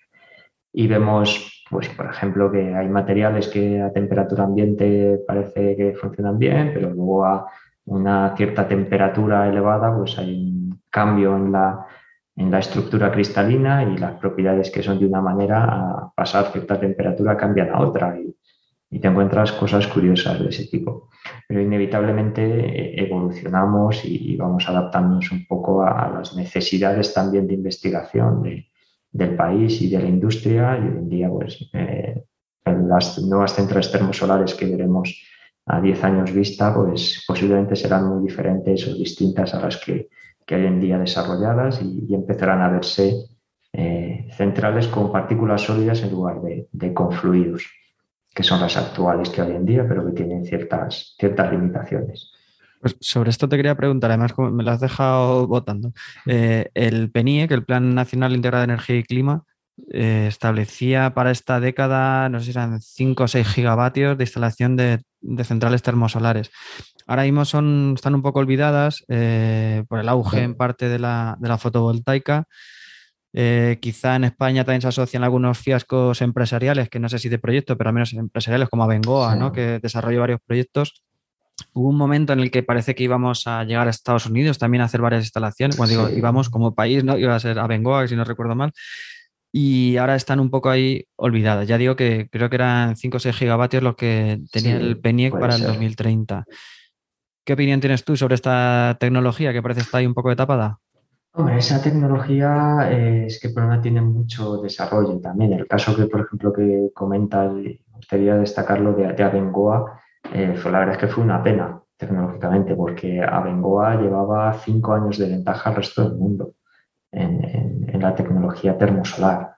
Y vemos pues por ejemplo, que hay materiales que a temperatura ambiente parece que funcionan bien, pero luego a una cierta temperatura elevada, pues hay un cambio en la, en la estructura cristalina y las propiedades que son de una manera a pasar cierta temperatura cambian a otra y, te encuentras cosas curiosas de ese tipo. Pero inevitablemente eh, evolucionamos y, vamos adaptándonos un poco a, las necesidades también de investigación de, del país y de la industria y hoy en día pues eh, las nuevas centrales termosolares que veremos a 10 años vista pues posiblemente serán muy diferentes o distintas a las que, que hay en día desarrolladas y, empezarán a verse eh, centrales con partículas sólidas en lugar de, de con que son las actuales que hay en día pero que tienen ciertas, ciertas limitaciones. Pues sobre esto te quería preguntar, además me lo has dejado votando. Eh, el que el Plan Nacional Integrado de Energía y Clima, eh, establecía para esta década, no sé si eran 5 o 6 gigavatios de instalación de, centrales termosolares. Ahora mismo son, están un poco olvidadas eh, por el auge en parte de la, fotovoltaica. quizá en España también se asocian algunos fiascos empresariales, que no sé si de proyecto, pero al menos empresariales como Abengoa, ¿no? que desarrolló varios proyectos hubo un momento en el que parece que íbamos a llegar a Estados Unidos también a hacer varias instalaciones. Cuando digo íbamos como país, ¿no? Iba a ser a Bengoa, si no recuerdo mal. Y ahora están un poco ahí olvidadas. Ya digo que creo que eran 5 o 6 gigavatios lo que tenía el PENIEC para el 2030. ¿Qué opinión tienes tú sobre esta tecnología que parece estar ahí un poco de tapada? Hombre, esa tecnología eh, es que el problema tiene mucho desarrollo también. El caso que, por ejemplo, que comenta, me gustaría destacarlo de, de Abengoa, eh, fue, la verdad es que fue una pena tecnológicamente, porque Abengoa llevaba cinco años de ventaja al resto del mundo en, la tecnología termosolar.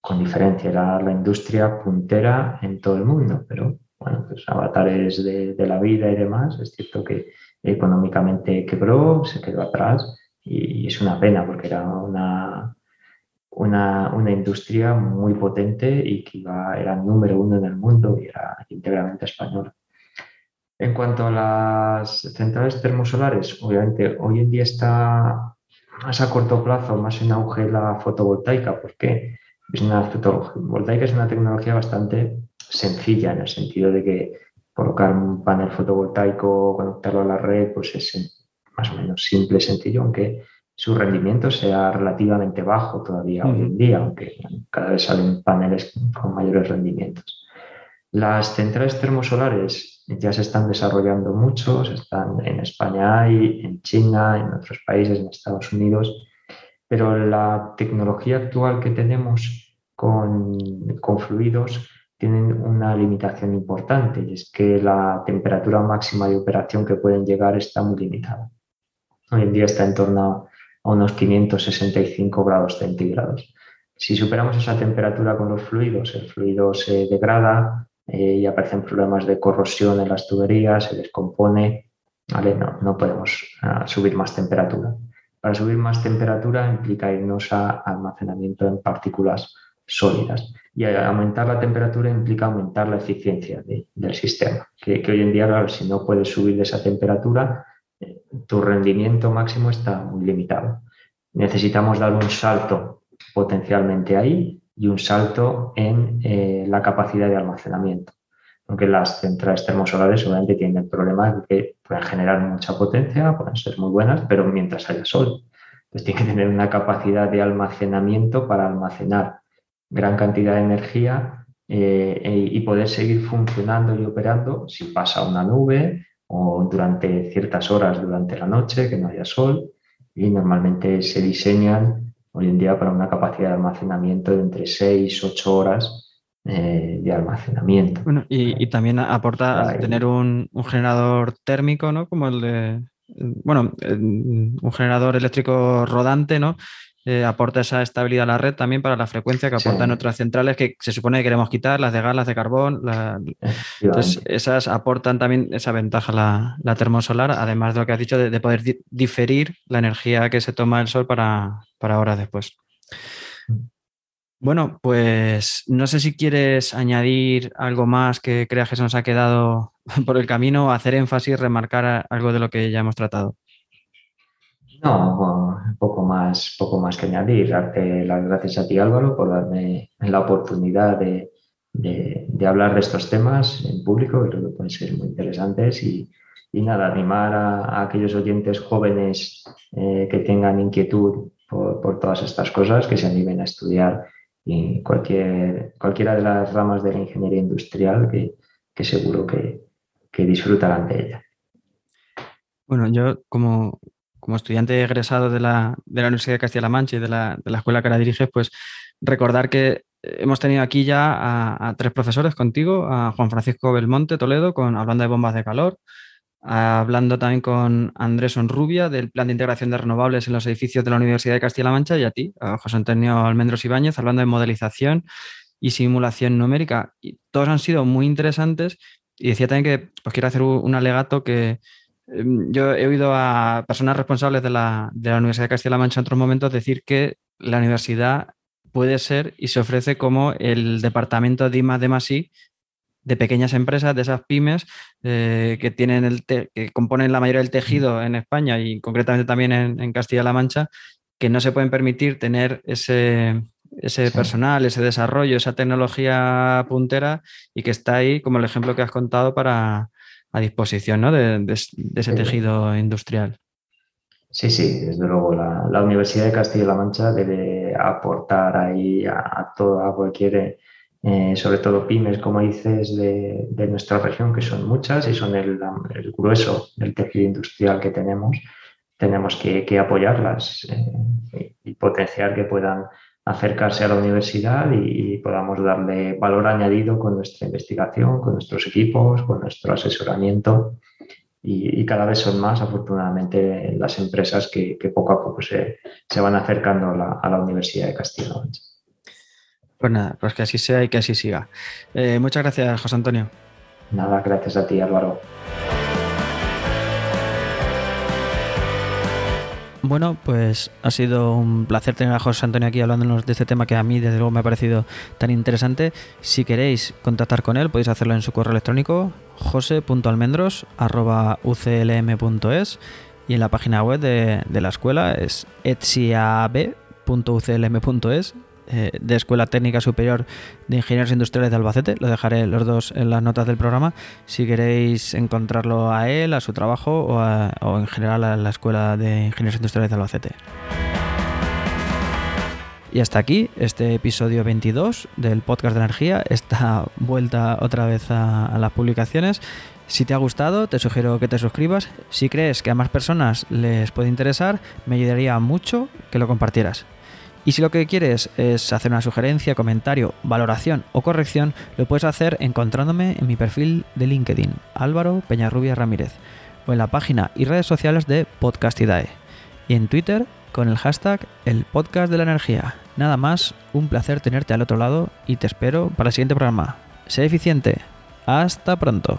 Con diferencia, era la industria puntera en todo el mundo, pero bueno, pues avatares de, de la vida y demás, es cierto que económicamente quebró, se quedó atrás y, es una pena porque era una, una, una, industria muy potente y que iba, era número uno en el mundo y era íntegramente española. En cuanto a las centrales termosolares, obviamente hoy en día está más a corto plazo, más en auge la fotovoltaica, porque es una fotovoltaica es una tecnología bastante sencilla en el sentido de que colocar un panel fotovoltaico, conectarlo a la red, pues es más o menos simple, sencillo, aunque su rendimiento sea relativamente bajo todavía hoy en día, aunque cada vez salen paneles con mayores rendimientos. Las centrales termosolares ya se están desarrollando mucho, están en España hay, en China, en otros países, en Estados Unidos, pero la tecnología actual que tenemos con, con fluidos tiene una limitación importante y es que la temperatura máxima de operación que pueden llegar está muy limitada. Hoy en día está en torno a unos 565 grados centígrados. Si superamos esa temperatura con los fluidos, el fluido se degrada, eh, y aparecen problemas de corrosión en las tuberías, se descompone, ¿vale? No, no podemos ah, subir más temperatura. Para subir más temperatura implica irnos a almacenamiento en partículas sólidas. Y aumentar la temperatura implica aumentar la eficiencia del sistema, que, hoy en día, si no puedes subir de esa temperatura, eh, tu rendimiento máximo está muy limitado. Necesitamos dar un salto potencialmente ahí y un salto en eh, la capacidad de almacenamiento. Aunque las centrales termosolares obviamente tienen el problema de que pueden generar mucha potencia, pueden ser muy buenas, pero mientras haya sol. Entonces tienen que tener una capacidad de almacenamiento para almacenar gran cantidad de energía eh, y poder seguir funcionando y operando si pasa una nube o durante ciertas horas durante la noche que no haya sol. Y normalmente se diseñan hoy en día para una capacidad de almacenamiento de entre 6 8 horas eh, de almacenamiento. Bueno, y, también aporta tener un, generador térmico, ¿no? Como el de, bueno, un generador eléctrico rodante, ¿no? Eh, aporta esa estabilidad a la red también para la frecuencia que aportan otras centrales que se supone que queremos quitar, las de gas, las de carbón. Entonces, esas aportan también esa ventaja la, la termosolar, además de lo que has dicho, de, poder diferir la energía que se toma el sol para, para horas después. Bueno, pues no sé si quieres añadir algo más que creas que se nos ha quedado por el camino, hacer énfasis, remarcar algo de lo que ya hemos tratado. No, poco más, poco más que añadir. Darte las gracias a ti, Álvaro, por darme la oportunidad de, hablar de estos temas en público, creo que pueden ser muy interesantes. Y, nada, animar a, aquellos oyentes jóvenes eh, que tengan inquietud por, todas estas cosas, que se animen a estudiar y cualquier, cualquiera de las ramas de la ingeniería industrial, que, seguro que, que disfrutarán de ella. Bueno, yo como, como estudiante egresado de la, Universidad de Castilla-La Mancha y de la, escuela que la diriges, pues recordar que hemos tenido aquí ya a, tres profesores contigo, a Juan Francisco Belmonte Toledo, con, hablando de bombas de calor, hablando también con Andrés Onrubia del Plan de Integración de Renovables en los edificios de la Universidad de Castilla-La Mancha y a ti, a José Antonio Almendros Ibáñez, hablando de modelización y simulación numérica. Y todos han sido muy interesantes y decía también que pues, quiero hacer un alegato que yo he oído a personas responsables de la, Universidad de Castilla-La Mancha en otros momentos decir que la universidad puede ser y se ofrece como el departamento de I de de pequeñas empresas, de esas pymes eh, que tienen el que componen la mayoría del tejido en España y concretamente también en, Castilla-La Mancha, que no se pueden permitir tener ese, ese personal, ese desarrollo, esa tecnología puntera y que está ahí como el ejemplo que has contado para, a disposición ¿no? de, ese tejido industrial. Sí, sí, desde luego la, Universidad de Castilla-La Mancha debe aportar ahí a, toda cualquier, eh, sobre todo pymes, como dices, de, nuestra región, que son muchas y son el, grueso del tejido industrial que tenemos. Tenemos que, apoyarlas eh, y potenciar que puedan acercarse a la universidad y, podamos darle valor añadido con nuestra investigación, con nuestros equipos, con nuestro asesoramiento. Y, cada vez son más, afortunadamente, las empresas que, poco a poco se, van acercando a la, Universidad de Castilla-La Mancha. Pues nada, pues que así sea y que así siga. Eh, muchas gracias, José Antonio. Nada, gracias a ti, Álvaro. Bueno, pues ha sido un placer tener a José Antonio aquí hablándonos de este tema que a mí desde luego me ha parecido tan interesante. Si queréis contactar con él podéis hacerlo en su correo electrónico jose.almendros.uclm.es y en la página web de, la escuela es etsiab.uclm.es eh, de Escuela Técnica Superior de Ingenieros Industriales de Albacete. Lo dejaré los dos en las notas del programa. Si queréis encontrarlo a él, a su trabajo o, en general a la Escuela de Ingenieros Industriales de Albacete. Y hasta aquí este episodio 22 del podcast de energía, esta vuelta otra vez a, las publicaciones. Si te ha gustado, te sugiero que te suscribas. Si crees que a más personas les puede interesar, me ayudaría mucho que lo compartieras. Y si lo que quieres es hacer una sugerencia, comentario, valoración o corrección, lo puedes hacer encontrándome en mi perfil de LinkedIn, Álvaro Peñarrubia Ramírez, o en la página y redes sociales de Podcastidae, y en Twitter con el hashtag El Podcast de la Energía. Nada más, un placer tenerte al otro lado y te espero para el siguiente programa. Sé eficiente. Hasta pronto.